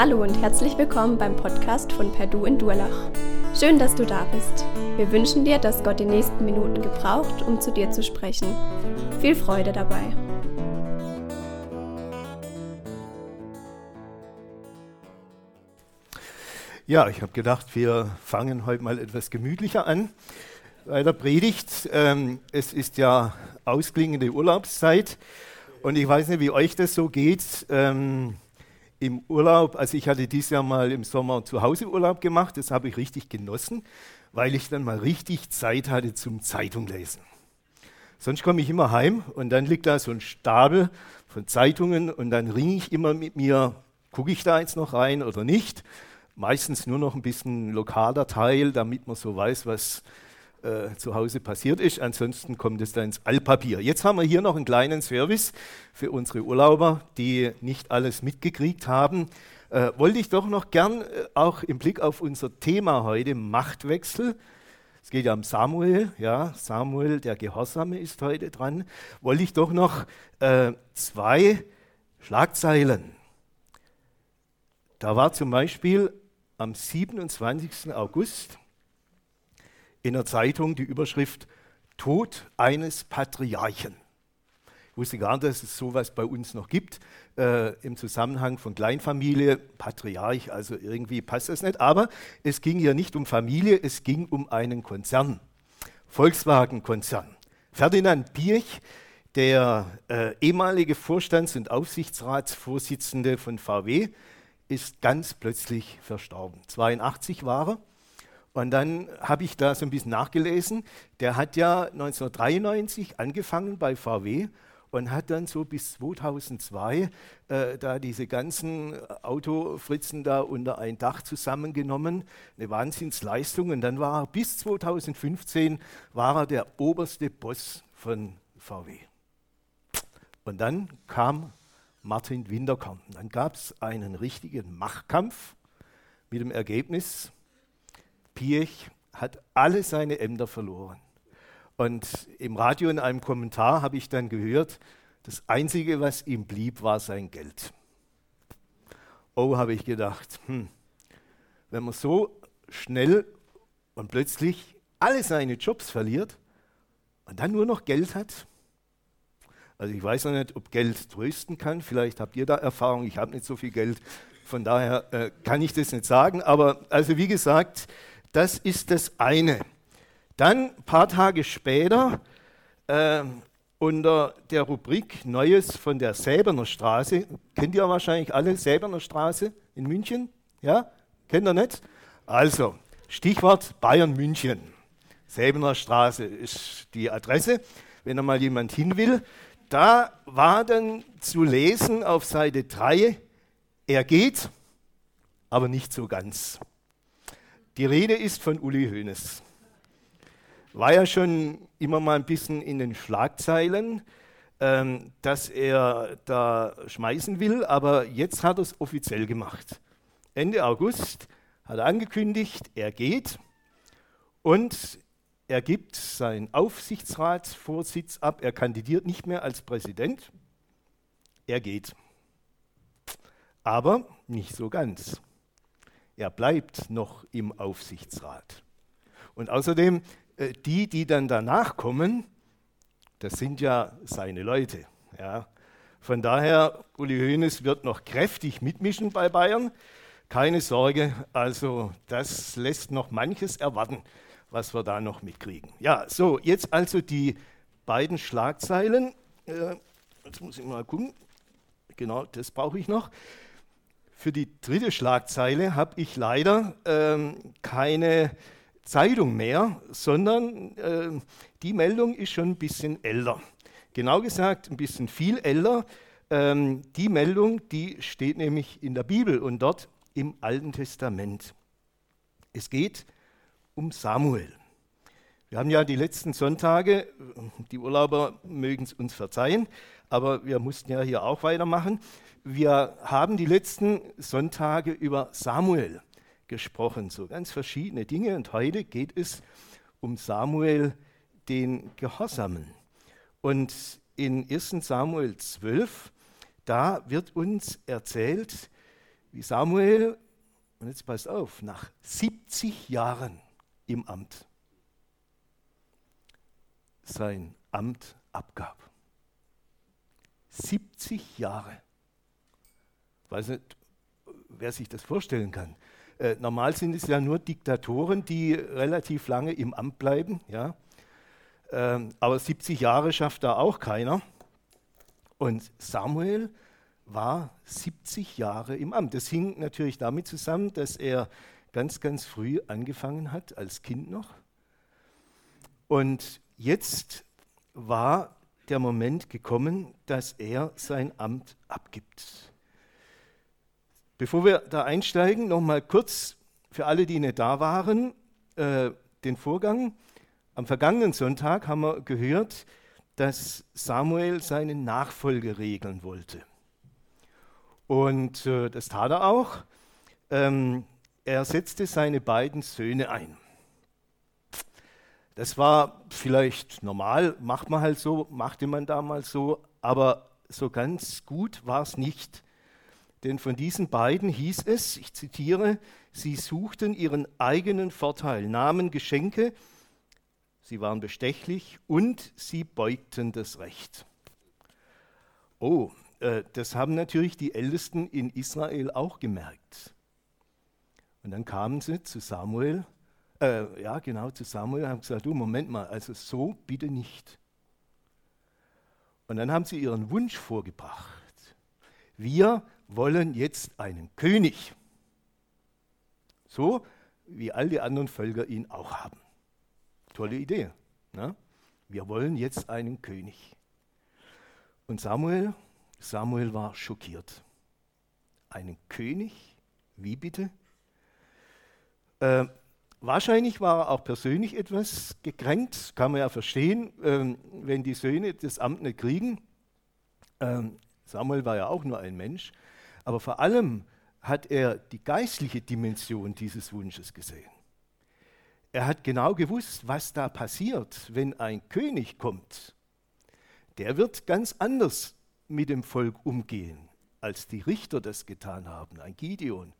Hallo und herzlich willkommen beim Podcast von Perdu in Durlach. Schön, dass du da bist. Wir wünschen dir, dass Gott die nächsten Minuten gebraucht, um zu dir zu sprechen. Viel Freude dabei. Ja, ich habe gedacht, wir fangen heute mal etwas gemütlicher an bei der Predigt. Ähm, es ist ja ausklingende Urlaubszeit und ich weiß nicht, wie euch das so geht. Ähm, Im Urlaub, also ich hatte dieses Jahr mal im Sommer zu Hause Urlaub gemacht, das habe ich richtig genossen, weil ich dann mal richtig Zeit hatte zum Zeitunglesen. Sonst komme ich immer heim und dann liegt da so ein Stapel von Zeitungen und dann ringe ich immer mit mir, gucke ich da jetzt noch rein oder nicht. Meistens nur noch ein bisschen lokaler Teil, damit man so weiß, was äh, zu Hause passiert ist. Ansonsten kommt es dann ins Altpapier. Jetzt haben wir hier noch einen kleinen Service für unsere Urlauber, die nicht alles mitgekriegt haben. Äh, wollte ich doch noch gern äh, auch im Blick auf unser Thema heute Machtwechsel. Es geht ja um Samuel, ja, Samuel, der Gehorsame ist heute dran. Wollte ich doch noch äh, zwei Schlagzeilen. Da war zum Beispiel am 27. August in der Zeitung die Überschrift Tod eines Patriarchen. Ich wusste gar nicht, dass es sowas bei uns noch gibt, äh, im Zusammenhang von Kleinfamilie, Patriarch, also irgendwie passt das nicht. Aber es ging ja nicht um Familie, es ging um einen Konzern, Volkswagen-Konzern. Ferdinand Pirch, der äh, ehemalige Vorstands- und Aufsichtsratsvorsitzende von VW, ist ganz plötzlich verstorben. 82 war er und dann habe ich da so ein bisschen nachgelesen. Der hat ja 1993 angefangen bei VW und hat dann so bis 2002 äh, da diese ganzen Autofritzen da unter ein Dach zusammengenommen. Eine Wahnsinnsleistung. Und dann war er bis 2015 war er der oberste Boss von VW. Und dann kam Martin Winterkorn. Dann gab es einen richtigen Machtkampf mit dem Ergebnis, Piech hat alle seine Ämter verloren. Und im Radio in einem Kommentar habe ich dann gehört, das Einzige, was ihm blieb, war sein Geld. Oh, habe ich gedacht, hm, wenn man so schnell und plötzlich alle seine Jobs verliert und dann nur noch Geld hat, also ich weiß noch nicht, ob Geld trösten kann, vielleicht habt ihr da Erfahrung, ich habe nicht so viel Geld, von daher äh, kann ich das nicht sagen, aber also wie gesagt, das ist das eine. Dann ein paar Tage später äh, unter der Rubrik Neues von der Säberner Straße, kennt ihr wahrscheinlich alle Säberner Straße in München? Ja? Kennt ihr nicht? Also, Stichwort Bayern München. Säbener Straße ist die Adresse, wenn da mal jemand hin will. Da war dann zu lesen auf Seite 3, er geht, aber nicht so ganz. Die Rede ist von Uli Hoeneß. War ja schon immer mal ein bisschen in den Schlagzeilen, ähm, dass er da schmeißen will, aber jetzt hat er es offiziell gemacht. Ende August hat er angekündigt, er geht und er gibt seinen Aufsichtsratsvorsitz ab. Er kandidiert nicht mehr als Präsident. Er geht. Aber nicht so ganz. Er bleibt noch im Aufsichtsrat. Und außerdem, äh, die, die dann danach kommen, das sind ja seine Leute. Ja. Von daher, Uli Hoeneß wird noch kräftig mitmischen bei Bayern. Keine Sorge, also das lässt noch manches erwarten, was wir da noch mitkriegen. Ja, so, jetzt also die beiden Schlagzeilen. Äh, jetzt muss ich mal gucken. Genau, das brauche ich noch. Für die dritte Schlagzeile habe ich leider ähm, keine Zeitung mehr, sondern äh, die Meldung ist schon ein bisschen älter. Genau gesagt, ein bisschen viel älter. Ähm, die Meldung, die steht nämlich in der Bibel und dort im Alten Testament. Es geht um Samuel. Wir haben ja die letzten Sonntage, die Urlauber mögen es uns verzeihen, aber wir mussten ja hier auch weitermachen. Wir haben die letzten Sonntage über Samuel gesprochen, so ganz verschiedene Dinge. Und heute geht es um Samuel, den Gehorsamen. Und in 1 Samuel 12, da wird uns erzählt, wie Samuel, und jetzt passt auf, nach 70 Jahren im Amt sein Amt abgab. 70 Jahre. Weiß nicht, wer sich das vorstellen kann. Äh, normal sind es ja nur Diktatoren, die relativ lange im Amt bleiben. Ja? Ähm, aber 70 Jahre schafft da auch keiner. Und Samuel war 70 Jahre im Amt. Das hing natürlich damit zusammen, dass er ganz, ganz früh angefangen hat, als Kind noch. Und jetzt war der Moment gekommen, dass er sein Amt abgibt. Bevor wir da einsteigen, noch mal kurz für alle, die nicht da waren, äh, den Vorgang. Am vergangenen Sonntag haben wir gehört, dass Samuel seine Nachfolge regeln wollte. Und äh, das tat er auch. Ähm, er setzte seine beiden Söhne ein. Das war vielleicht normal, macht man halt so, machte man damals so, aber so ganz gut war es nicht. Denn von diesen beiden hieß es, ich zitiere, sie suchten ihren eigenen Vorteil, nahmen Geschenke, sie waren bestechlich und sie beugten das Recht. Oh, äh, das haben natürlich die Ältesten in Israel auch gemerkt. Und dann kamen sie zu Samuel, äh, ja genau, zu Samuel und haben gesagt, du Moment mal, also so bitte nicht. Und dann haben sie ihren Wunsch vorgebracht. Wir wollen jetzt einen König. So wie all die anderen Völker ihn auch haben. Tolle Idee. Ne? Wir wollen jetzt einen König. Und Samuel, Samuel war schockiert. Einen König? Wie bitte? Äh, wahrscheinlich war er auch persönlich etwas gekränkt, kann man ja verstehen, äh, wenn die Söhne das Amt nicht kriegen. Ähm, Samuel war ja auch nur ein Mensch. Aber vor allem hat er die geistliche Dimension dieses Wunsches gesehen. Er hat genau gewusst, was da passiert, wenn ein König kommt. Der wird ganz anders mit dem Volk umgehen, als die Richter das getan haben, ein Gideon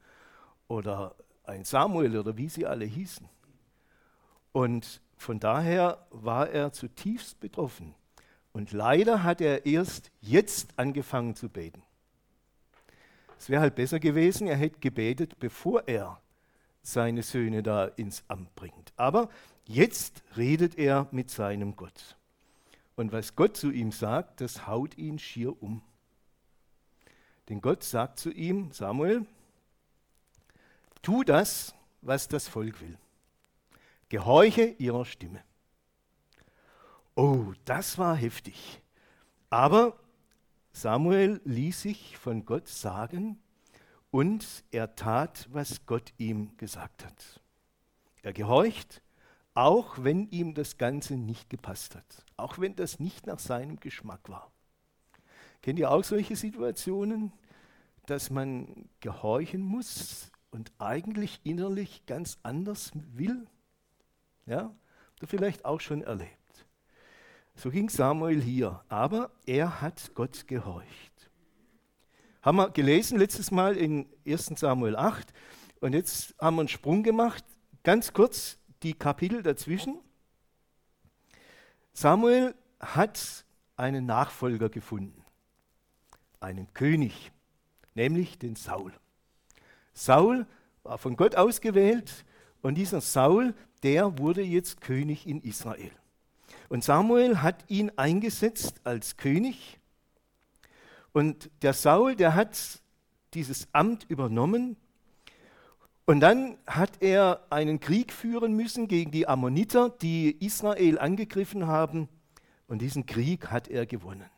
oder ein Samuel oder wie sie alle hießen. Und von daher war er zutiefst betroffen. Und leider hat er erst jetzt angefangen zu beten. Es wäre halt besser gewesen, er hätte gebetet, bevor er seine Söhne da ins Amt bringt. Aber jetzt redet er mit seinem Gott. Und was Gott zu ihm sagt, das haut ihn schier um. Denn Gott sagt zu ihm, Samuel, tu das, was das Volk will. Gehorche ihrer Stimme. Oh, das war heftig. Aber Samuel ließ sich von Gott sagen und er tat, was Gott ihm gesagt hat. Er gehorcht, auch wenn ihm das Ganze nicht gepasst hat, auch wenn das nicht nach seinem Geschmack war. Kennt ihr auch solche Situationen, dass man gehorchen muss und eigentlich innerlich ganz anders will? Ja, du vielleicht auch schon erlebt. So ging Samuel hier, aber er hat Gott gehorcht. Haben wir gelesen letztes Mal in 1 Samuel 8 und jetzt haben wir einen Sprung gemacht, ganz kurz die Kapitel dazwischen. Samuel hat einen Nachfolger gefunden, einen König, nämlich den Saul. Saul war von Gott ausgewählt und dieser Saul, der wurde jetzt König in Israel. Und Samuel hat ihn eingesetzt als König. Und der Saul, der hat dieses Amt übernommen. Und dann hat er einen Krieg führen müssen gegen die Ammoniter, die Israel angegriffen haben. Und diesen Krieg hat er gewonnen.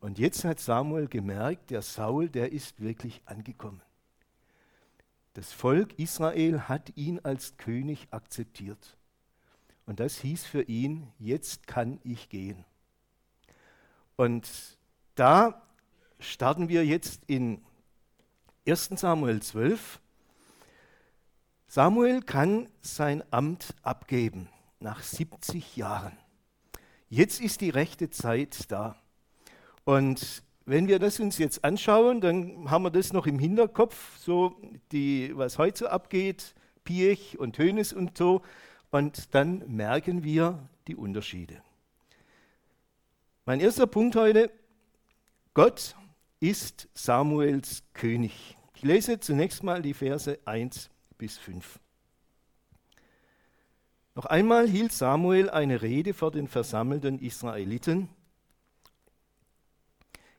Und jetzt hat Samuel gemerkt, der Saul, der ist wirklich angekommen. Das Volk Israel hat ihn als König akzeptiert. Und das hieß für ihn, jetzt kann ich gehen. Und da starten wir jetzt in 1 Samuel 12. Samuel kann sein Amt abgeben nach 70 Jahren. Jetzt ist die rechte Zeit da. Und wenn wir das uns jetzt anschauen, dann haben wir das noch im Hinterkopf, so die, was heute so abgeht, Piech und Hönes und so, und dann merken wir die Unterschiede. Mein erster Punkt heute, Gott ist Samuels König. Ich lese zunächst mal die Verse 1 bis 5. Noch einmal hielt Samuel eine Rede vor den versammelten Israeliten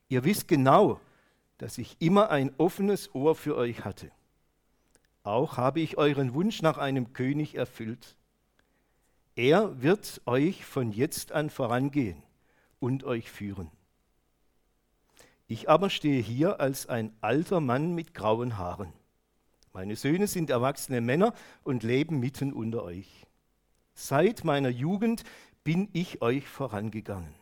Ihr wisst genau, dass ich immer ein offenes Ohr für euch hatte. Auch habe ich euren Wunsch nach einem König erfüllt. Er wird euch von jetzt an vorangehen und euch führen. Ich aber stehe hier als ein alter Mann mit grauen Haaren. Meine Söhne sind erwachsene Männer und leben mitten unter euch. Seit meiner Jugend bin ich euch vorangegangen.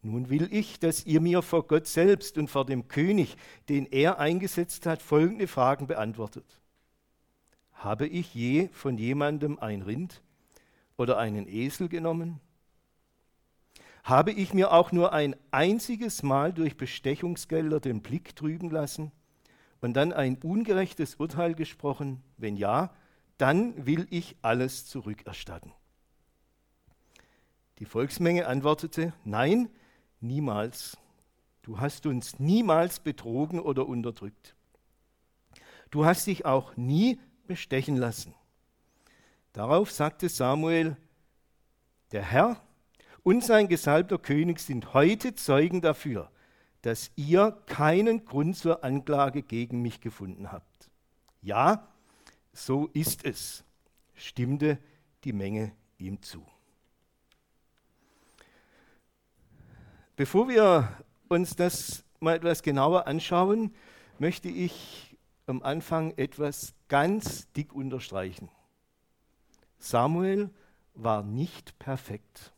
Nun will ich, dass ihr mir vor Gott selbst und vor dem König, den er eingesetzt hat, folgende Fragen beantwortet. Habe ich je von jemandem ein Rind oder einen Esel genommen? Habe ich mir auch nur ein einziges Mal durch Bestechungsgelder den Blick trüben lassen und dann ein ungerechtes Urteil gesprochen? Wenn ja, dann will ich alles zurückerstatten. Die Volksmenge antwortete, nein, Niemals. Du hast uns niemals betrogen oder unterdrückt. Du hast dich auch nie bestechen lassen. Darauf sagte Samuel, der Herr und sein gesalbter König sind heute Zeugen dafür, dass ihr keinen Grund zur Anklage gegen mich gefunden habt. Ja, so ist es, stimmte die Menge ihm zu. Bevor wir uns das mal etwas genauer anschauen, möchte ich am Anfang etwas ganz dick unterstreichen. Samuel war nicht perfekt.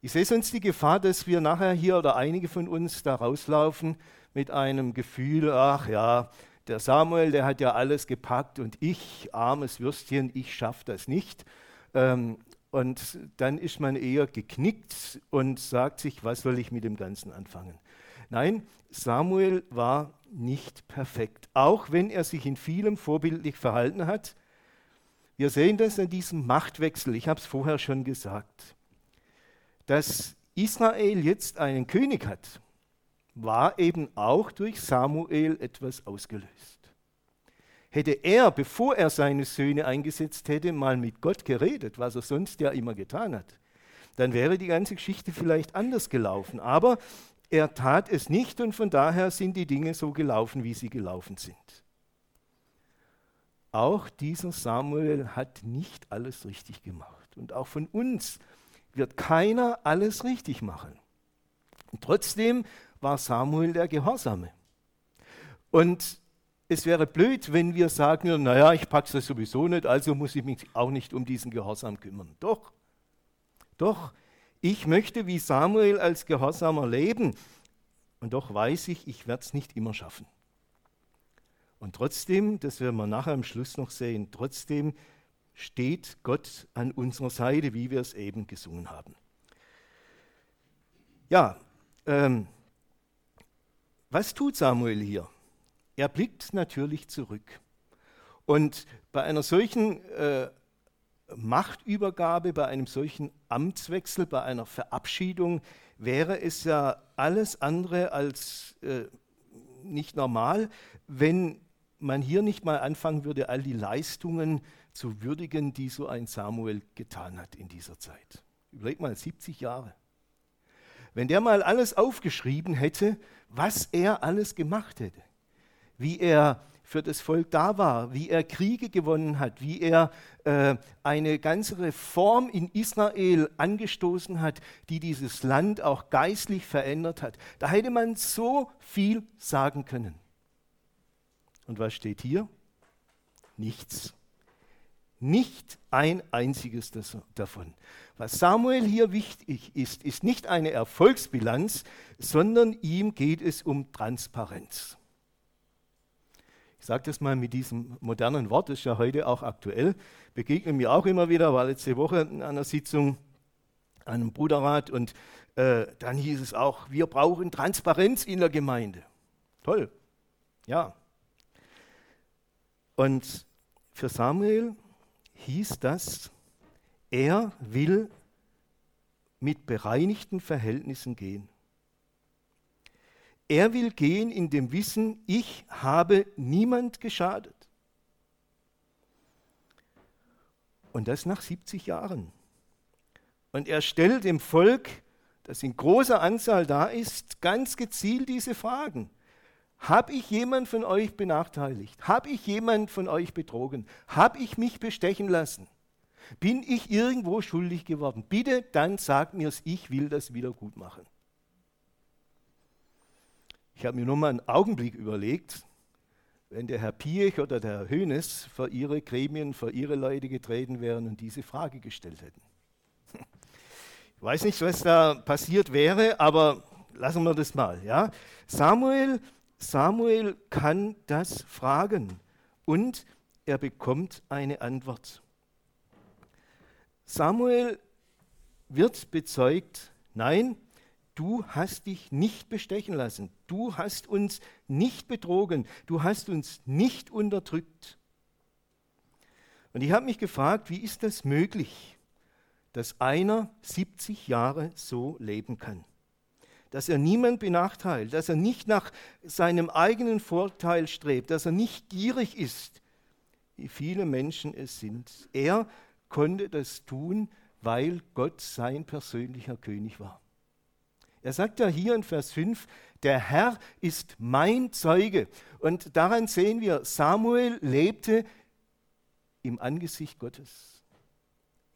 Ich sehe sonst die Gefahr, dass wir nachher hier oder einige von uns da rauslaufen mit einem Gefühl, ach ja, der Samuel, der hat ja alles gepackt und ich, armes Würstchen, ich schaffe das nicht. Ähm, und dann ist man eher geknickt und sagt sich, was soll ich mit dem Ganzen anfangen? Nein, Samuel war nicht perfekt, auch wenn er sich in vielem vorbildlich verhalten hat. Wir sehen das an diesem Machtwechsel, ich habe es vorher schon gesagt. Dass Israel jetzt einen König hat, war eben auch durch Samuel etwas ausgelöst. Hätte er, bevor er seine Söhne eingesetzt hätte, mal mit Gott geredet, was er sonst ja immer getan hat, dann wäre die ganze Geschichte vielleicht anders gelaufen. Aber er tat es nicht und von daher sind die Dinge so gelaufen, wie sie gelaufen sind. Auch dieser Samuel hat nicht alles richtig gemacht. Und auch von uns wird keiner alles richtig machen. Und trotzdem war Samuel der Gehorsame. Und es wäre blöd, wenn wir sagen, naja, ich packe das sowieso nicht, also muss ich mich auch nicht um diesen Gehorsam kümmern. Doch, doch, ich möchte wie Samuel als Gehorsamer leben und doch weiß ich, ich werde es nicht immer schaffen. Und trotzdem, das werden wir nachher am Schluss noch sehen, trotzdem steht Gott an unserer Seite, wie wir es eben gesungen haben. Ja, ähm, was tut Samuel hier? Er blickt natürlich zurück. Und bei einer solchen äh, Machtübergabe, bei einem solchen Amtswechsel, bei einer Verabschiedung wäre es ja alles andere als äh, nicht normal, wenn man hier nicht mal anfangen würde, all die Leistungen zu würdigen, die so ein Samuel getan hat in dieser Zeit. Überleg mal, 70 Jahre. Wenn der mal alles aufgeschrieben hätte, was er alles gemacht hätte wie er für das Volk da war, wie er Kriege gewonnen hat, wie er äh, eine ganze Reform in Israel angestoßen hat, die dieses Land auch geistlich verändert hat. Da hätte man so viel sagen können. Und was steht hier? Nichts. Nicht ein einziges davon. Was Samuel hier wichtig ist, ist nicht eine Erfolgsbilanz, sondern ihm geht es um Transparenz. Ich sage das mal mit diesem modernen Wort, das ist ja heute auch aktuell, begegnet mir auch immer wieder, war letzte Woche an einer Sitzung, an einem Bruderrat und Äh, dann hieß es auch, wir brauchen Transparenz in der Gemeinde. Toll, ja. Und für Samuel hieß das, er will mit bereinigten Verhältnissen gehen. Er will gehen in dem Wissen, ich habe niemand geschadet. Und das nach 70 Jahren. Und er stellt dem Volk, das in großer Anzahl da ist, ganz gezielt diese Fragen. Habe ich jemand von euch benachteiligt? Habe ich jemand von euch betrogen? Habe ich mich bestechen lassen? Bin ich irgendwo schuldig geworden? Bitte dann sagt mir es, ich will das wieder gut machen. Ich habe mir nur mal einen Augenblick überlegt, wenn der Herr Piech oder der Herr Hönes vor ihre Gremien, vor ihre Leute getreten wären und diese Frage gestellt hätten. Ich weiß nicht, was da passiert wäre, aber lassen wir das mal. Ja? Samuel, Samuel kann das fragen und er bekommt eine Antwort. Samuel wird bezeugt, nein, du hast dich nicht bestechen lassen, du hast uns nicht betrogen, du hast uns nicht unterdrückt. Und ich habe mich gefragt, wie ist das möglich, dass einer 70 Jahre so leben kann? Dass er niemand benachteilt, dass er nicht nach seinem eigenen Vorteil strebt, dass er nicht gierig ist, wie viele Menschen es sind. Er konnte das tun, weil Gott sein persönlicher König war. Er sagt ja hier in Vers 5, der Herr ist mein Zeuge. Und daran sehen wir, Samuel lebte im Angesicht Gottes.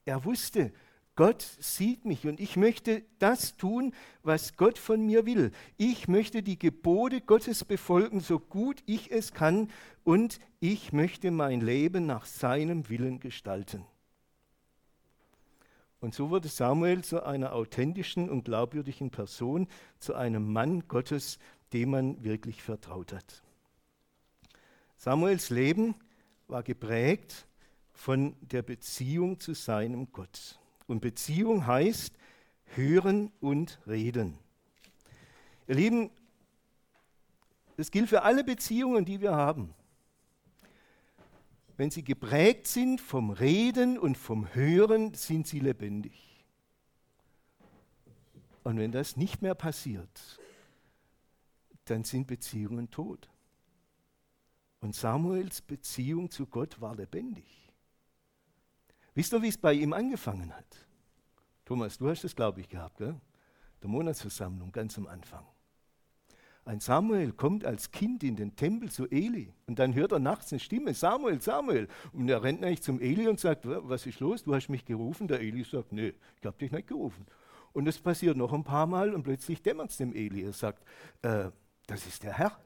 Er wusste, Gott sieht mich und ich möchte das tun, was Gott von mir will. Ich möchte die Gebote Gottes befolgen, so gut ich es kann, und ich möchte mein Leben nach seinem Willen gestalten. Und so wurde Samuel zu einer authentischen und glaubwürdigen Person, zu einem Mann Gottes, dem man wirklich vertraut hat. Samuels Leben war geprägt von der Beziehung zu seinem Gott. Und Beziehung heißt hören und reden. Ihr Lieben, das gilt für alle Beziehungen, die wir haben wenn sie geprägt sind vom Reden und vom Hören, sind sie lebendig. Und wenn das nicht mehr passiert, dann sind Beziehungen tot. Und Samuels Beziehung zu Gott war lebendig. Wisst ihr, wie es bei ihm angefangen hat? Thomas, du hast das, glaube ich, gehabt, gell? Der Monatsversammlung ganz am Anfang. Ein Samuel kommt als Kind in den Tempel zu Eli und dann hört er nachts eine Stimme, Samuel, Samuel. Und er rennt eigentlich zum Eli und sagt, was ist los, du hast mich gerufen. Der Eli sagt, nee, ich habe dich nicht gerufen. Und das passiert noch ein paar Mal und plötzlich dämmert es dem Eli. Er sagt, äh, das ist der Herr.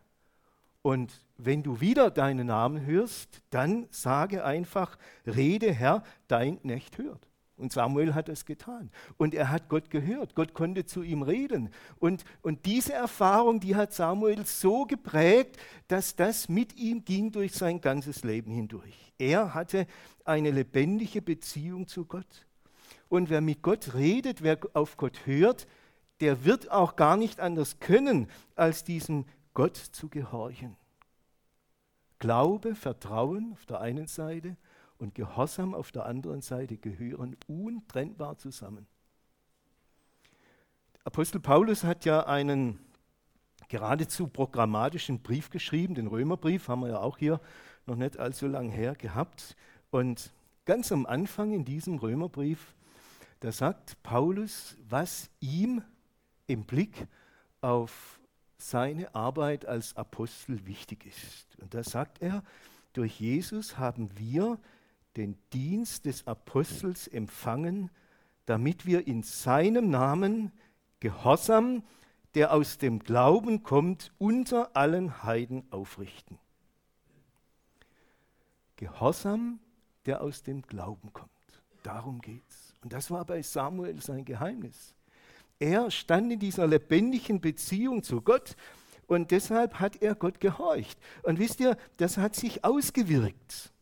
Und wenn du wieder deinen Namen hörst, dann sage einfach, rede Herr, dein Knecht hört. Und Samuel hat es getan. Und er hat Gott gehört. Gott konnte zu ihm reden. Und, und diese Erfahrung, die hat Samuel so geprägt, dass das mit ihm ging durch sein ganzes Leben hindurch. Er hatte eine lebendige Beziehung zu Gott. Und wer mit Gott redet, wer auf Gott hört, der wird auch gar nicht anders können, als diesem Gott zu gehorchen. Glaube, Vertrauen auf der einen Seite und Gehorsam auf der anderen Seite gehören untrennbar zusammen. Apostel Paulus hat ja einen geradezu programmatischen Brief geschrieben, den Römerbrief haben wir ja auch hier noch nicht allzu lang her gehabt. Und ganz am Anfang in diesem Römerbrief, da sagt Paulus, was ihm im Blick auf seine Arbeit als Apostel wichtig ist. Und da sagt er, durch Jesus haben wir den Dienst des Apostels empfangen, damit wir in seinem Namen Gehorsam, der aus dem Glauben kommt, unter allen Heiden aufrichten. Gehorsam, der aus dem Glauben kommt. Darum geht's. Und das war bei Samuel sein Geheimnis. Er stand in dieser lebendigen Beziehung zu Gott und deshalb hat er Gott gehorcht. Und wisst ihr, das hat sich ausgewirkt.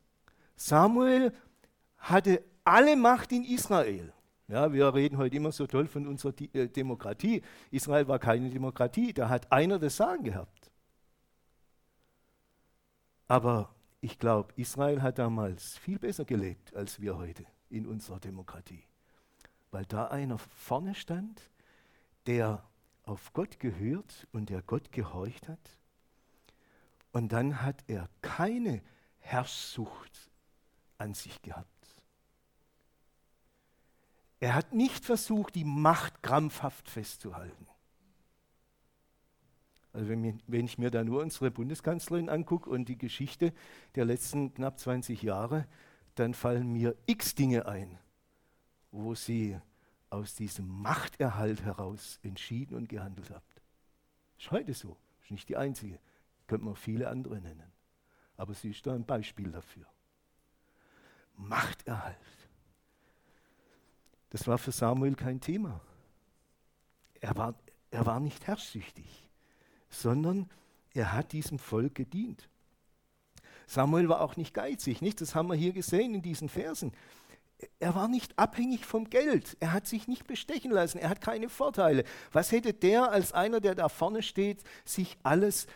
Samuel hatte alle Macht in Israel. Ja, wir reden heute immer so toll von unserer äh, Demokratie. Israel war keine Demokratie, da hat einer das Sagen gehabt. Aber ich glaube, Israel hat damals viel besser gelebt als wir heute in unserer Demokratie. Weil da einer vorne stand, der auf Gott gehört und der Gott gehorcht hat. Und dann hat er keine Herrschsucht an sich gehabt. Er hat nicht versucht, die Macht krampfhaft festzuhalten. Also wenn, wenn, ich mir da nur unsere Bundeskanzlerin angucke und die Geschichte der letzten knapp 20 Jahre, dann fallen mir x Dinge ein, wo sie aus diesem Machterhalt heraus entschieden und gehandelt hat. Ist heute so, ist nicht die einzige, könnte man viele andere nennen. Aber sie ist da ein Beispiel dafür. Machterhalt. Das war für Samuel kein Thema. Er war, er war nicht herrschsüchtig, sondern er hat diesem Volk gedient. Samuel war auch nicht geizig, nicht? Das haben wir hier gesehen in diesen Versen. Er war nicht abhängig vom Geld. Er hat sich nicht bestechen lassen. Er hat keine Vorteile. Was hätte der als einer, der da vorne steht, sich alles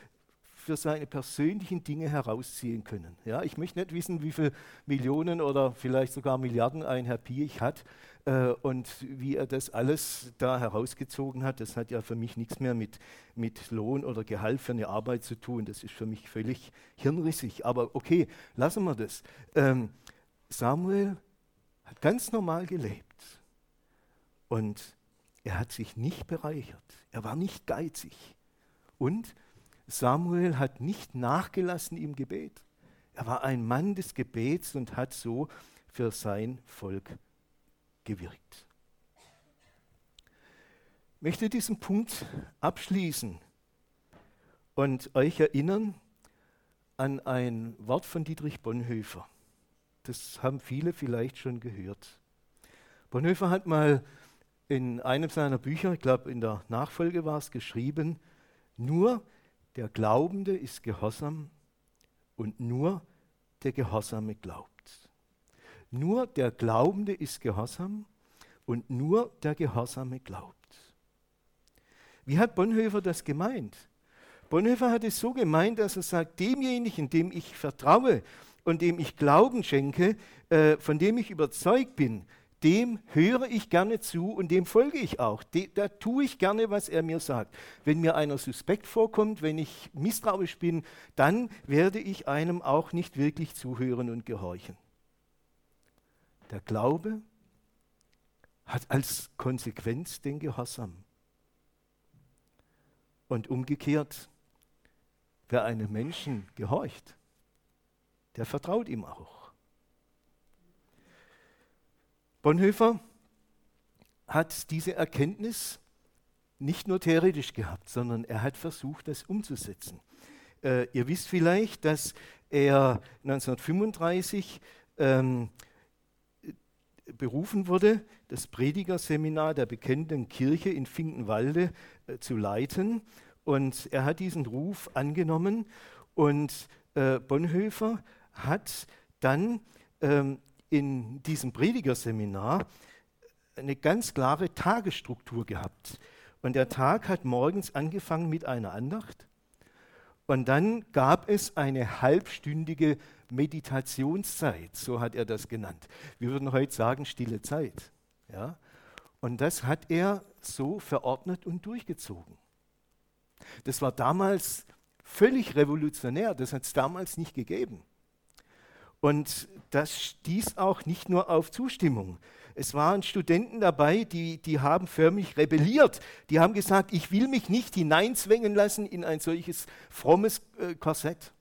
für seine persönlichen Dinge herausziehen können. Ja, ich möchte nicht wissen, wie viele Millionen oder vielleicht sogar Milliarden ein Herr Piech hat äh, und wie er das alles da herausgezogen hat. Das hat ja für mich nichts mehr mit, mit Lohn oder Gehalt für eine Arbeit zu tun. Das ist für mich völlig hirnrissig. Aber okay, lassen wir das. Ähm, Samuel hat ganz normal gelebt und er hat sich nicht bereichert. Er war nicht geizig. Und Samuel hat nicht nachgelassen im Gebet. Er war ein Mann des Gebets und hat so für sein Volk gewirkt. Ich möchte diesen Punkt abschließen und euch erinnern an ein Wort von Dietrich Bonhoeffer. Das haben viele vielleicht schon gehört. Bonhoeffer hat mal in einem seiner Bücher, ich glaube in der Nachfolge war es, geschrieben, nur der Glaubende ist gehorsam und nur der Gehorsame glaubt. Nur der Glaubende ist gehorsam und nur der Gehorsame glaubt. Wie hat Bonhoeffer das gemeint? Bonhoeffer hat es so gemeint, dass er sagt, demjenigen, dem ich vertraue und dem ich Glauben schenke, äh, von dem ich überzeugt bin, dem höre ich gerne zu und dem folge ich auch. De, da tue ich gerne, was er mir sagt. Wenn mir einer suspekt vorkommt, wenn ich misstrauisch bin, dann werde ich einem auch nicht wirklich zuhören und gehorchen. Der Glaube hat als Konsequenz den Gehorsam. Und umgekehrt, wer einem Menschen gehorcht, der vertraut ihm auch. Bonhoeffer hat diese Erkenntnis nicht nur theoretisch gehabt, sondern er hat versucht, das umzusetzen. Äh, ihr wisst vielleicht, dass er 1935 ähm, berufen wurde, das Predigerseminar der Bekennenden Kirche in Finkenwalde äh, zu leiten. Und er hat diesen Ruf angenommen und äh, Bonhoeffer hat dann ähm, in diesem Predigerseminar eine ganz klare Tagesstruktur gehabt. Und der Tag hat morgens angefangen mit einer Andacht. Und dann gab es eine halbstündige Meditationszeit, so hat er das genannt. Wir würden heute sagen, stille Zeit. Ja? Und das hat er so verordnet und durchgezogen. Das war damals völlig revolutionär, das hat es damals nicht gegeben. Und das stieß auch nicht nur auf Zustimmung. Es waren Studenten dabei, die, die haben förmlich rebelliert. Die haben gesagt, ich will mich nicht hineinzwängen lassen in ein solches frommes äh, Korsett.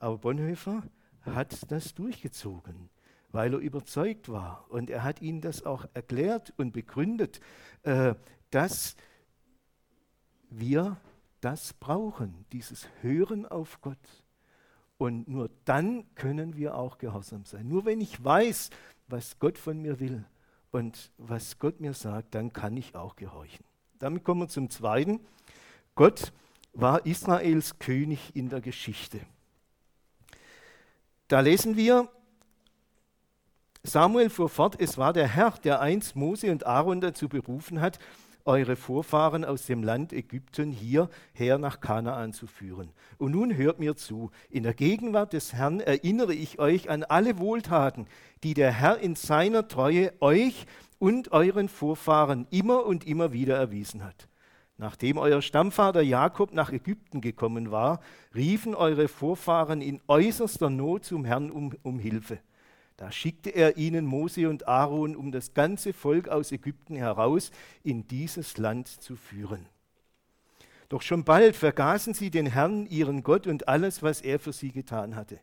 Aber Bonhoeffer hat das durchgezogen, weil er überzeugt war. Und er hat ihnen das auch erklärt und begründet, äh, dass wir das brauchen, dieses Hören auf Gott und nur dann können wir auch gehorsam sein. Nur wenn ich weiß, was Gott von mir will und was Gott mir sagt, dann kann ich auch gehorchen. Damit kommen wir zum Zweiten. Gott war Israels König in der Geschichte. Da lesen wir Samuel fuhr fort, es war der Herr, der einst Mose und Aaron dazu berufen hat, eure Vorfahren aus dem Land Ägypten hierher nach Kanaan zu führen. Und nun hört mir zu. In der Gegenwart des Herrn erinnere ich euch an alle Wohltaten, die der Herr in seiner Treue euch und euren Vorfahren immer und immer wieder erwiesen hat. Nachdem euer Stammvater Jakob nach Ägypten gekommen war, riefen eure Vorfahren in äußerster Not zum Herrn um, um Hilfe. Da schickte er ihnen Mose und Aaron, um das ganze Volk aus Ägypten heraus in dieses Land zu führen. Doch schon bald vergaßen sie den Herrn, ihren Gott und alles, was er für sie getan hatte.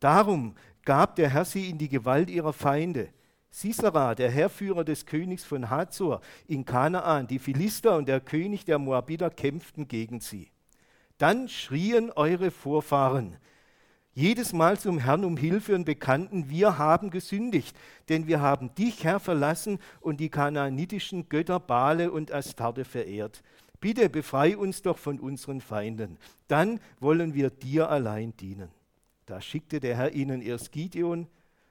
Darum gab der Herr sie in die Gewalt ihrer Feinde. Sisera, der Herrführer des Königs von Hazor in Kanaan, die Philister und der König der Moabiter kämpften gegen sie. Dann schrien eure Vorfahren, jedes Mal zum Herrn um Hilfe und bekannten, wir haben gesündigt, denn wir haben dich, Herr, verlassen und die kanaanitischen Götter Bale und Astarte verehrt. Bitte befrei uns doch von unseren Feinden, dann wollen wir dir allein dienen. Da schickte der Herr ihnen erst Gideon,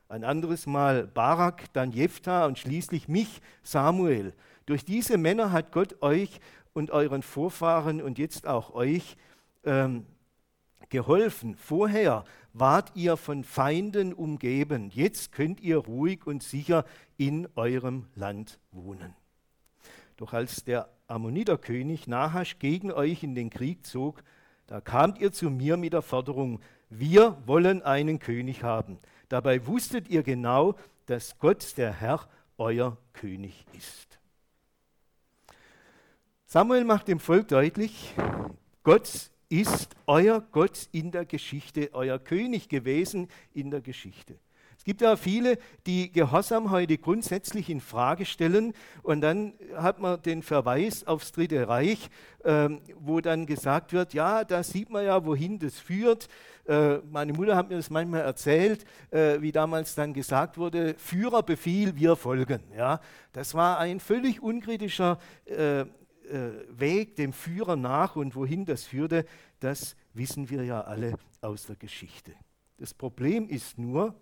ein anderes Mal Barak, dann Jephthah und schließlich mich, Samuel. Durch diese Männer hat Gott euch und euren Vorfahren und jetzt auch euch ähm, geholfen. Vorher wart ihr von Feinden umgeben. Jetzt könnt ihr ruhig und sicher in eurem Land wohnen. Doch als der Ammoniterkönig Nahasch gegen euch in den Krieg zog, da kamt ihr zu mir mit der Forderung, wir wollen einen König haben. Dabei wusstet ihr genau, dass Gott der Herr euer König ist. Samuel macht dem Volk deutlich, Gott ist euer Gott in der Geschichte, euer König gewesen in der Geschichte. Es gibt ja viele, die Gehorsam heute grundsätzlich in Frage stellen und dann hat man den Verweis aufs Dritte Reich, äh, wo dann gesagt wird, ja, da sieht man ja, wohin das führt. Äh, meine Mutter hat mir das manchmal erzählt, äh, wie damals dann gesagt wurde, Führer Befehl, wir folgen. Ja, das war ein völlig unkritischer äh, Weg dem Führer nach und wohin das führte, das wissen wir ja alle aus der Geschichte. Das Problem ist nur,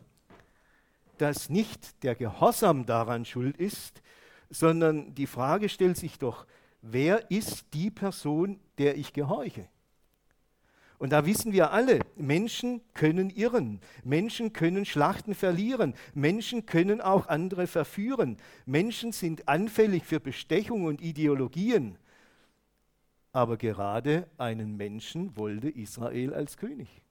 dass nicht der Gehorsam daran schuld ist, sondern die Frage stellt sich doch, wer ist die Person, der ich gehorche? Und da wissen wir alle, Menschen können irren, Menschen können Schlachten verlieren, Menschen können auch andere verführen, Menschen sind anfällig für Bestechung und Ideologien. Aber gerade einen Menschen wollte Israel als König.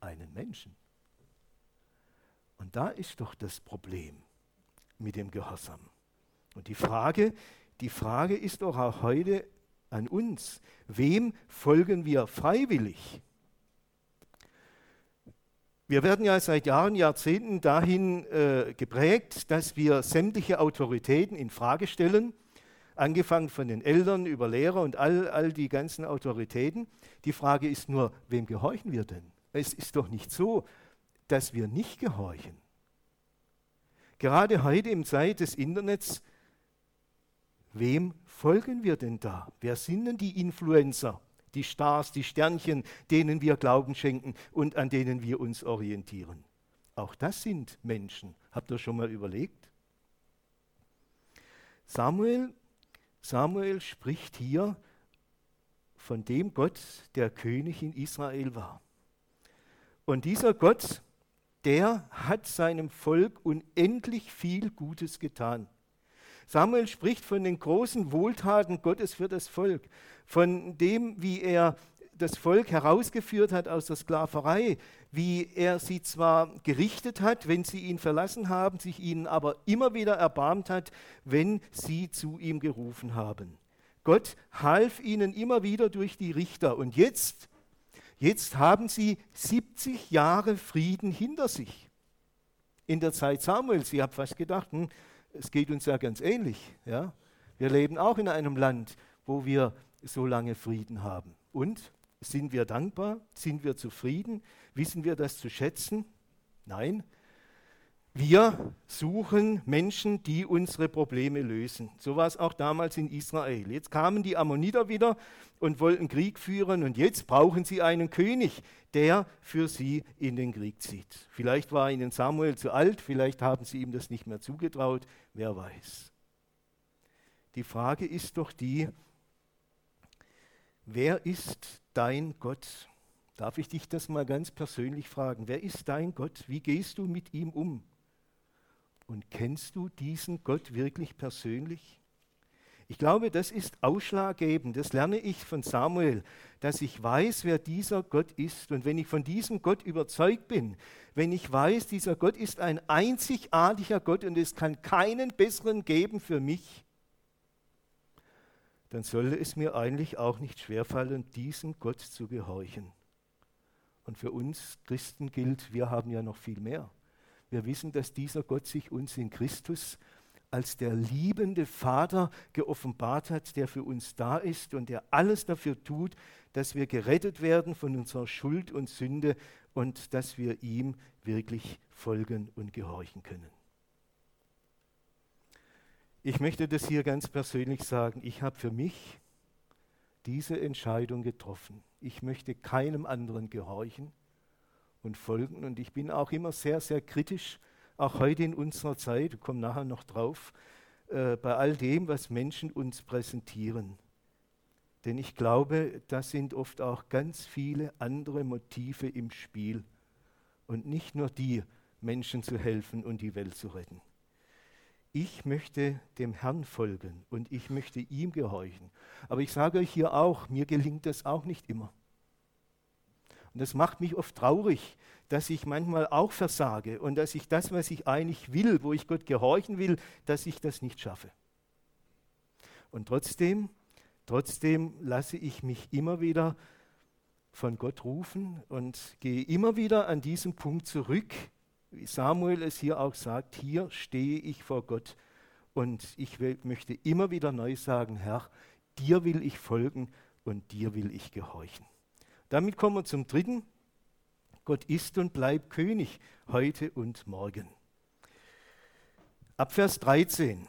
Einen Menschen. Und da ist doch das Problem mit dem Gehorsam. Und die Frage, die Frage ist doch auch heute an uns. Wem folgen wir freiwillig? Wir werden ja seit Jahren, Jahrzehnten dahin äh, geprägt, dass wir sämtliche Autoritäten in Frage stellen, angefangen von den Eltern über Lehrer und all, all die ganzen Autoritäten. Die Frage ist nur, wem gehorchen wir denn? Es ist doch nicht so, dass wir nicht gehorchen. Gerade heute im Zeit des Internets Wem folgen wir denn da? Wer sind denn die Influencer, die Stars, die Sternchen, denen wir Glauben schenken und an denen wir uns orientieren? Auch das sind Menschen. Habt ihr schon mal überlegt? Samuel, Samuel spricht hier von dem Gott, der König in Israel war. Und dieser Gott, der hat seinem Volk unendlich viel Gutes getan. Samuel spricht von den großen Wohltaten Gottes für das Volk, von dem, wie er das Volk herausgeführt hat aus der Sklaverei, wie er sie zwar gerichtet hat, wenn sie ihn verlassen haben, sich ihnen aber immer wieder erbarmt hat, wenn sie zu ihm gerufen haben. Gott half ihnen immer wieder durch die Richter und jetzt, jetzt haben sie 70 Jahre Frieden hinter sich. In der Zeit Samuels, ich habe fast gedacht, hm, es geht uns ja ganz ähnlich. Ja? Wir leben auch in einem Land, wo wir so lange Frieden haben. Und sind wir dankbar? Sind wir zufrieden? Wissen wir das zu schätzen? Nein. Wir suchen Menschen, die unsere Probleme lösen. So war es auch damals in Israel. Jetzt kamen die Ammoniter wieder und wollten Krieg führen und jetzt brauchen sie einen König, der für sie in den Krieg zieht. Vielleicht war ihnen Samuel zu alt, vielleicht haben sie ihm das nicht mehr zugetraut, wer weiß. Die Frage ist doch die, wer ist dein Gott? Darf ich dich das mal ganz persönlich fragen? Wer ist dein Gott? Wie gehst du mit ihm um? Und kennst du diesen Gott wirklich persönlich? Ich glaube, das ist ausschlaggebend. Das lerne ich von Samuel, dass ich weiß, wer dieser Gott ist. Und wenn ich von diesem Gott überzeugt bin, wenn ich weiß, dieser Gott ist ein einzigartiger Gott und es kann keinen besseren geben für mich, dann solle es mir eigentlich auch nicht schwerfallen, diesem Gott zu gehorchen. Und für uns Christen gilt, wir haben ja noch viel mehr. Wir wissen, dass dieser Gott sich uns in Christus als der liebende Vater geoffenbart hat, der für uns da ist und der alles dafür tut, dass wir gerettet werden von unserer Schuld und Sünde und dass wir ihm wirklich folgen und gehorchen können. Ich möchte das hier ganz persönlich sagen. Ich habe für mich diese Entscheidung getroffen. Ich möchte keinem anderen gehorchen und folgen. Und ich bin auch immer sehr, sehr kritisch, auch heute in unserer Zeit, ich komme nachher noch drauf, äh, bei all dem, was Menschen uns präsentieren. Denn ich glaube, da sind oft auch ganz viele andere Motive im Spiel und nicht nur die, Menschen zu helfen und die Welt zu retten. Ich möchte dem Herrn folgen und ich möchte ihm gehorchen. Aber ich sage euch hier auch, mir gelingt das auch nicht immer. Und das macht mich oft traurig, dass ich manchmal auch versage und dass ich das, was ich eigentlich will, wo ich Gott gehorchen will, dass ich das nicht schaffe. Und trotzdem, trotzdem lasse ich mich immer wieder von Gott rufen und gehe immer wieder an diesen Punkt zurück, wie Samuel es hier auch sagt, hier stehe ich vor Gott und ich will, möchte immer wieder neu sagen, Herr, dir will ich folgen und dir will ich gehorchen. Damit kommen wir zum dritten. Gott ist und bleibt König heute und morgen. Ab Vers 13.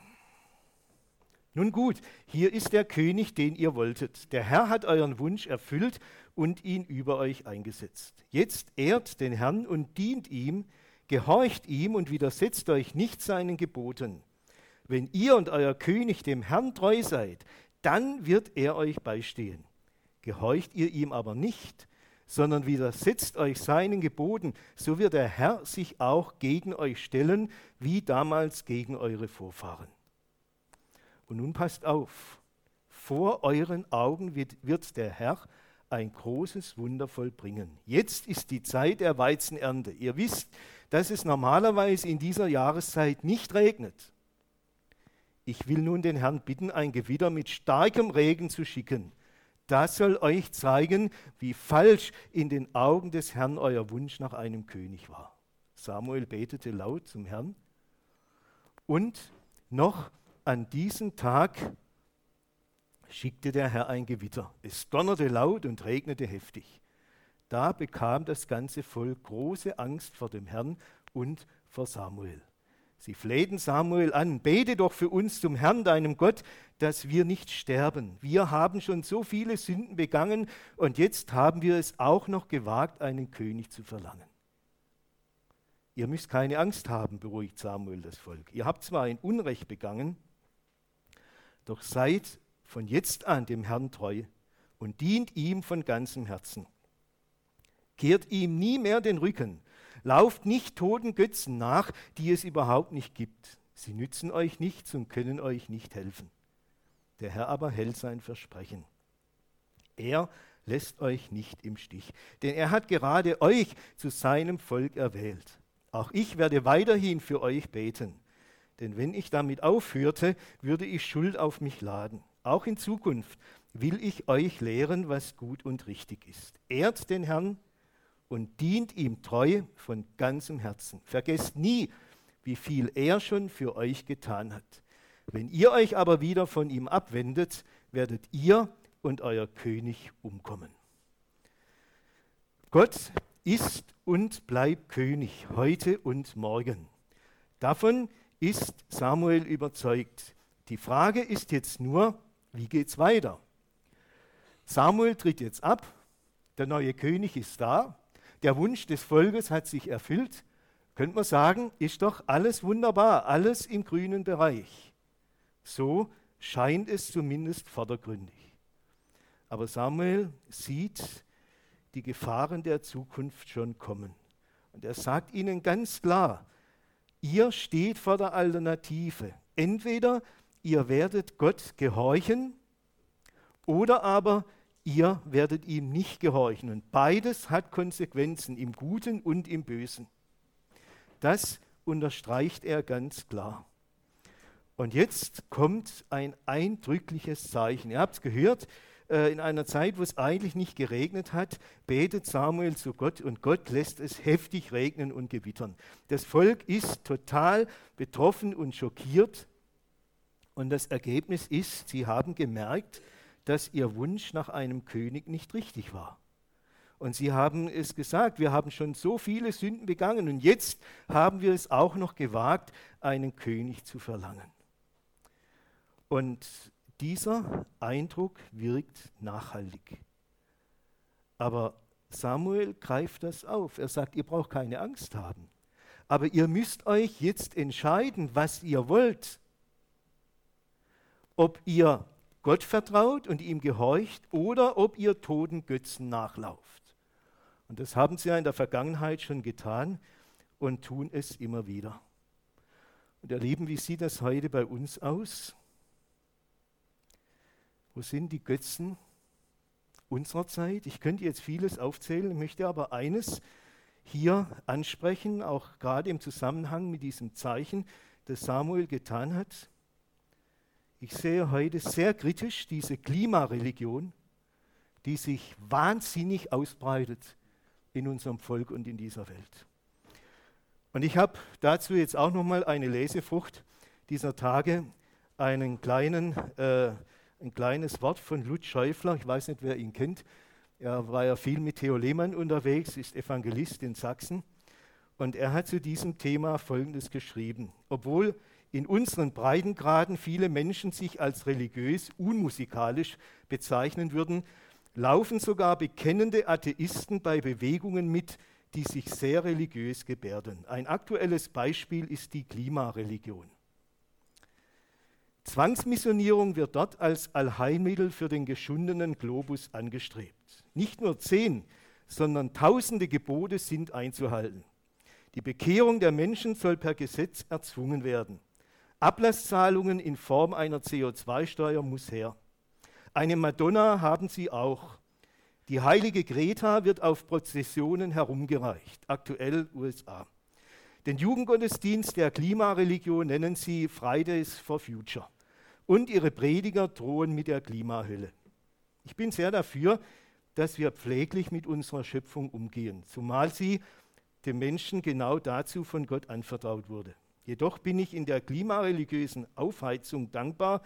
Nun gut, hier ist der König, den ihr wolltet. Der Herr hat euren Wunsch erfüllt und ihn über euch eingesetzt. Jetzt ehrt den Herrn und dient ihm, gehorcht ihm und widersetzt euch nicht seinen Geboten. Wenn ihr und euer König dem Herrn treu seid, dann wird er euch beistehen. Gehorcht ihr ihm aber nicht, sondern widersetzt euch seinen Geboten, so wird der Herr sich auch gegen euch stellen, wie damals gegen eure Vorfahren. Und nun passt auf, vor euren Augen wird, wird der Herr ein großes Wunder vollbringen. Jetzt ist die Zeit der Weizenernte. Ihr wisst, dass es normalerweise in dieser Jahreszeit nicht regnet. Ich will nun den Herrn bitten, ein Gewitter mit starkem Regen zu schicken das soll euch zeigen, wie falsch in den Augen des Herrn euer Wunsch nach einem König war. Samuel betete laut zum Herrn. Und noch an diesem Tag schickte der Herr ein Gewitter. Es donnerte laut und regnete heftig. Da bekam das ganze Volk große Angst vor dem Herrn und vor Samuel. Sie flehten Samuel an, bete doch für uns zum Herrn, deinem Gott, dass wir nicht sterben. Wir haben schon so viele Sünden begangen und jetzt haben wir es auch noch gewagt, einen König zu verlangen. Ihr müsst keine Angst haben, beruhigt Samuel das Volk. Ihr habt zwar ein Unrecht begangen, doch seid von jetzt an dem Herrn treu und dient ihm von ganzem Herzen. Kehrt ihm nie mehr den Rücken Lauft nicht toten Götzen nach, die es überhaupt nicht gibt. Sie nützen euch nichts und können euch nicht helfen. Der Herr aber hält sein Versprechen. Er lässt euch nicht im Stich, denn er hat gerade euch zu seinem Volk erwählt. Auch ich werde weiterhin für euch beten, denn wenn ich damit aufhörte, würde ich Schuld auf mich laden. Auch in Zukunft will ich euch lehren, was gut und richtig ist. Ehrt den Herrn und dient ihm treu von ganzem Herzen. Vergesst nie, wie viel er schon für euch getan hat. Wenn ihr euch aber wieder von ihm abwendet, werdet ihr und euer König umkommen. Gott ist und bleibt König heute und morgen. Davon ist Samuel überzeugt. Die Frage ist jetzt nur, wie geht es weiter? Samuel tritt jetzt ab, der neue König ist da, der Wunsch des Volkes hat sich erfüllt. Könnte man sagen, ist doch alles wunderbar, alles im grünen Bereich. So scheint es zumindest vordergründig. Aber Samuel sieht die Gefahren der Zukunft schon kommen. Und er sagt ihnen ganz klar, ihr steht vor der Alternative. Entweder ihr werdet Gott gehorchen oder aber ihr werdet ihm nicht gehorchen. Und beides hat Konsequenzen im Guten und im Bösen. Das unterstreicht er ganz klar. Und jetzt kommt ein eindrückliches Zeichen. Ihr habt es gehört, äh, in einer Zeit, wo es eigentlich nicht geregnet hat, betet Samuel zu Gott und Gott lässt es heftig regnen und gewittern. Das Volk ist total betroffen und schockiert. Und das Ergebnis ist, sie haben gemerkt, dass ihr Wunsch nach einem König nicht richtig war. Und sie haben es gesagt, wir haben schon so viele Sünden begangen und jetzt haben wir es auch noch gewagt, einen König zu verlangen. Und dieser Eindruck wirkt nachhaltig. Aber Samuel greift das auf. Er sagt, ihr braucht keine Angst haben. Aber ihr müsst euch jetzt entscheiden, was ihr wollt. Ob ihr Gott vertraut und ihm gehorcht oder ob ihr toten Götzen nachlauft. Und das haben sie ja in der Vergangenheit schon getan und tun es immer wieder. Und erleben, wie sieht das heute bei uns aus? Wo sind die Götzen unserer Zeit? Ich könnte jetzt vieles aufzählen, möchte aber eines hier ansprechen, auch gerade im Zusammenhang mit diesem Zeichen, das Samuel getan hat. Ich sehe heute sehr kritisch diese Klimareligion, die sich wahnsinnig ausbreitet in unserem Volk und in dieser Welt. Und ich habe dazu jetzt auch noch mal eine Lesefrucht dieser Tage, einen kleinen, äh, ein kleines Wort von Lutz Schäufler. Ich weiß nicht, wer ihn kennt. Er war ja viel mit Theo Lehmann unterwegs, ist Evangelist in Sachsen. Und er hat zu diesem Thema Folgendes geschrieben. Obwohl in unseren Breitengraden viele Menschen sich als religiös unmusikalisch bezeichnen würden, laufen sogar bekennende Atheisten bei Bewegungen mit, die sich sehr religiös gebärden. Ein aktuelles Beispiel ist die Klimareligion. Zwangsmissionierung wird dort als Allheilmittel für den geschundenen Globus angestrebt. Nicht nur zehn, sondern tausende Gebote sind einzuhalten. Die Bekehrung der Menschen soll per Gesetz erzwungen werden. Ablasszahlungen in Form einer CO2-Steuer muss her. Eine Madonna haben sie auch. Die heilige Greta wird auf Prozessionen herumgereicht, aktuell USA. Den Jugendgottesdienst der Klimareligion nennen sie Fridays for Future. Und ihre Prediger drohen mit der Klimahölle. Ich bin sehr dafür, dass wir pfleglich mit unserer Schöpfung umgehen, zumal sie dem Menschen genau dazu von Gott anvertraut wurde. Jedoch bin ich in der klimareligiösen Aufheizung dankbar,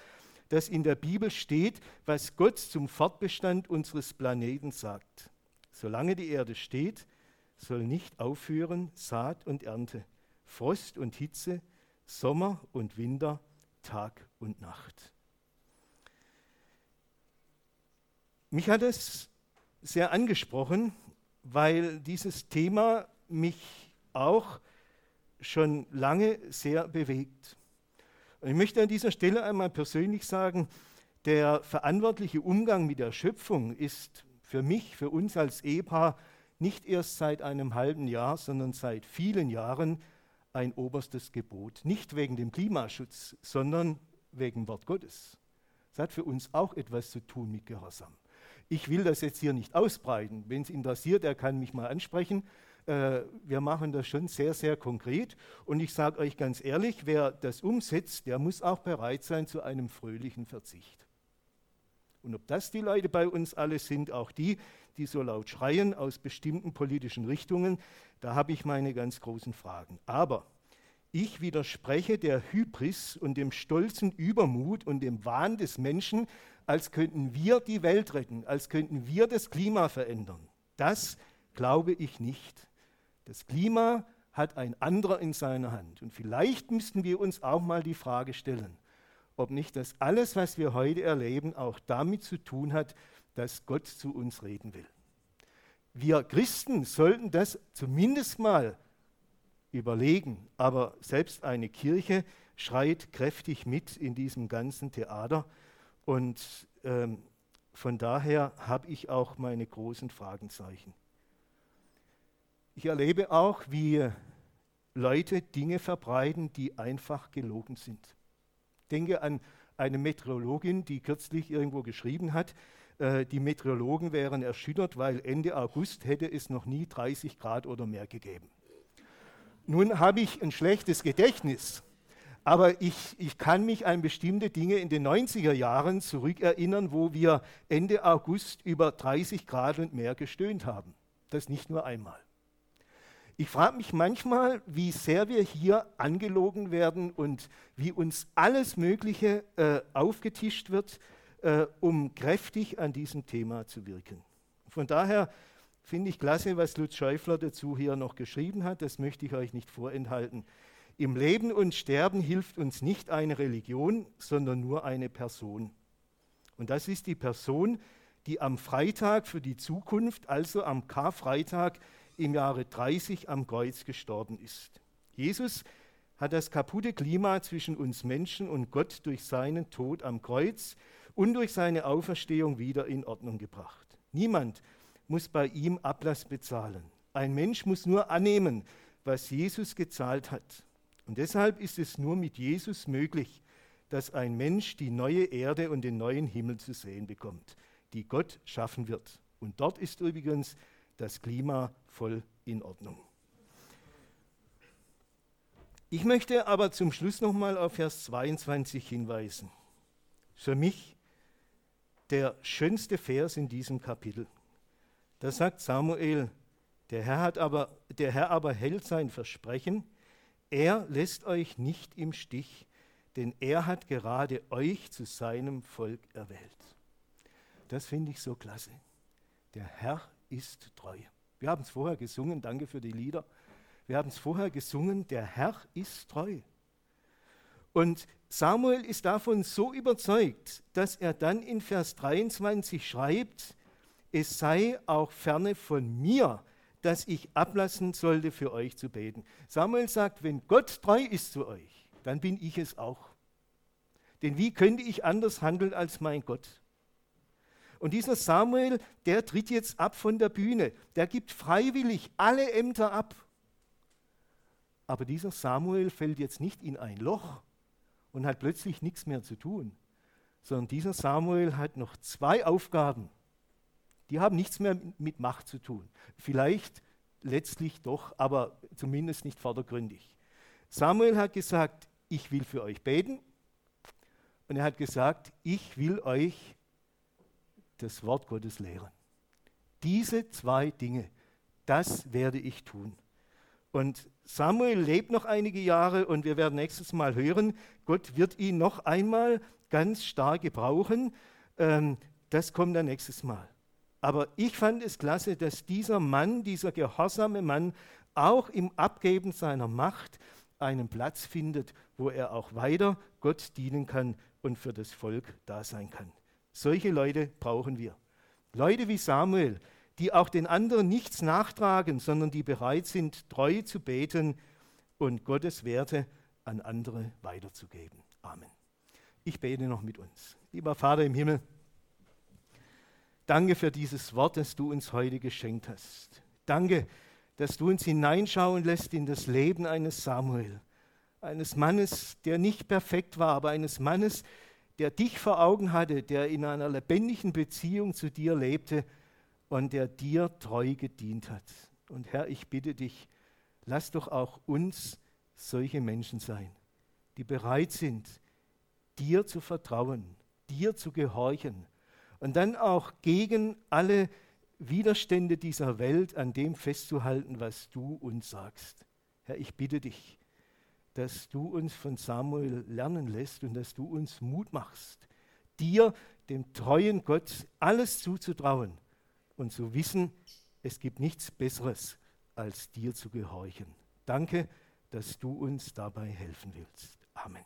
dass in der Bibel steht, was Gott zum Fortbestand unseres Planeten sagt. Solange die Erde steht, soll nicht aufhören Saat und Ernte, Frost und Hitze, Sommer und Winter, Tag und Nacht. Mich hat es sehr angesprochen, weil dieses Thema mich auch schon lange sehr bewegt. Und ich möchte an dieser Stelle einmal persönlich sagen, der verantwortliche Umgang mit der Schöpfung ist für mich, für uns als Ehepaar, nicht erst seit einem halben Jahr, sondern seit vielen Jahren ein oberstes Gebot. Nicht wegen dem Klimaschutz, sondern wegen Wort Gottes. Das hat für uns auch etwas zu tun mit Gehorsam. Ich will das jetzt hier nicht ausbreiten. Wenn es interessiert, er kann mich mal ansprechen. Äh, wir machen das schon sehr, sehr konkret. Und ich sage euch ganz ehrlich, wer das umsetzt, der muss auch bereit sein zu einem fröhlichen Verzicht. Und ob das die Leute bei uns alle sind, auch die, die so laut schreien aus bestimmten politischen Richtungen, da habe ich meine ganz großen Fragen. Aber ich widerspreche der Hybris und dem stolzen Übermut und dem Wahn des Menschen, als könnten wir die Welt retten, als könnten wir das Klima verändern. Das glaube ich nicht. Das Klima hat ein anderer in seiner Hand. Und vielleicht müssten wir uns auch mal die Frage stellen, ob nicht das alles, was wir heute erleben, auch damit zu tun hat, dass Gott zu uns reden will. Wir Christen sollten das zumindest mal überlegen, aber selbst eine Kirche schreit kräftig mit in diesem ganzen Theater und ähm, von daher habe ich auch meine großen Fragenzeichen. Ich erlebe auch, wie Leute Dinge verbreiten, die einfach gelogen sind. Ich denke an eine Meteorologin, die kürzlich irgendwo geschrieben hat, äh, die Meteorologen wären erschüttert, weil Ende August hätte es noch nie 30 Grad oder mehr gegeben. Nun habe ich ein schlechtes Gedächtnis, aber ich, ich kann mich an bestimmte Dinge in den 90er Jahren zurückerinnern, wo wir Ende August über 30 Grad und mehr gestöhnt haben. Das nicht nur einmal. Ich frage mich manchmal, wie sehr wir hier angelogen werden und wie uns alles Mögliche äh, aufgetischt wird, äh, um kräftig an diesem Thema zu wirken. Von daher finde ich klasse, was Lutz Schäufler dazu hier noch geschrieben hat. Das möchte ich euch nicht vorenthalten. Im Leben und Sterben hilft uns nicht eine Religion, sondern nur eine Person. Und das ist die Person, die am Freitag für die Zukunft, also am Karfreitag, im Jahre 30 am Kreuz gestorben ist. Jesus hat das kaputte Klima zwischen uns Menschen und Gott durch seinen Tod am Kreuz und durch seine Auferstehung wieder in Ordnung gebracht. Niemand muss bei ihm Ablass bezahlen. Ein Mensch muss nur annehmen, was Jesus gezahlt hat. Und deshalb ist es nur mit Jesus möglich, dass ein Mensch die neue Erde und den neuen Himmel zu sehen bekommt, die Gott schaffen wird. Und dort ist übrigens das Klima voll in Ordnung. Ich möchte aber zum Schluss nochmal auf Vers 22 hinweisen. Für mich der schönste Vers in diesem Kapitel. Da sagt Samuel, der Herr, hat aber, der Herr aber hält sein Versprechen, er lässt euch nicht im Stich, denn er hat gerade euch zu seinem Volk erwählt. Das finde ich so klasse. Der Herr ist treu. Wir haben es vorher gesungen, danke für die Lieder. Wir haben es vorher gesungen, der Herr ist treu. Und Samuel ist davon so überzeugt, dass er dann in Vers 23 schreibt, es sei auch ferne von mir, dass ich ablassen sollte, für euch zu beten. Samuel sagt, wenn Gott treu ist zu euch, dann bin ich es auch. Denn wie könnte ich anders handeln als mein Gott? Und dieser Samuel, der tritt jetzt ab von der Bühne. Der gibt freiwillig alle Ämter ab. Aber dieser Samuel fällt jetzt nicht in ein Loch und hat plötzlich nichts mehr zu tun, sondern dieser Samuel hat noch zwei Aufgaben. Die haben nichts mehr mit Macht zu tun. Vielleicht letztlich doch, aber zumindest nicht vordergründig. Samuel hat gesagt, ich will für euch beten. Und er hat gesagt, ich will euch das Wort Gottes lehren. Diese zwei Dinge, das werde ich tun. Und Samuel lebt noch einige Jahre und wir werden nächstes Mal hören, Gott wird ihn noch einmal ganz stark gebrauchen. Ähm, das kommt dann nächstes Mal. Aber ich fand es klasse, dass dieser Mann, dieser gehorsame Mann, auch im Abgeben seiner Macht einen Platz findet, wo er auch weiter Gott dienen kann und für das Volk da sein kann. Solche Leute brauchen wir. Leute wie Samuel, die auch den anderen nichts nachtragen, sondern die bereit sind, treu zu beten und Gottes Werte an andere weiterzugeben. Amen. Ich bete noch mit uns. Lieber Vater im Himmel, danke für dieses Wort, das du uns heute geschenkt hast. Danke, dass du uns hineinschauen lässt in das Leben eines Samuel, eines Mannes, der nicht perfekt war, aber eines Mannes, der dich vor Augen hatte, der in einer lebendigen Beziehung zu dir lebte und der dir treu gedient hat. Und Herr, ich bitte dich, lass doch auch uns solche Menschen sein, die bereit sind, dir zu vertrauen, dir zu gehorchen und dann auch gegen alle Widerstände dieser Welt an dem festzuhalten, was du uns sagst. Herr, ich bitte dich, dass du uns von Samuel lernen lässt und dass du uns Mut machst, dir, dem treuen Gott, alles zuzutrauen und zu wissen, es gibt nichts Besseres, als dir zu gehorchen. Danke, dass du uns dabei helfen willst. Amen.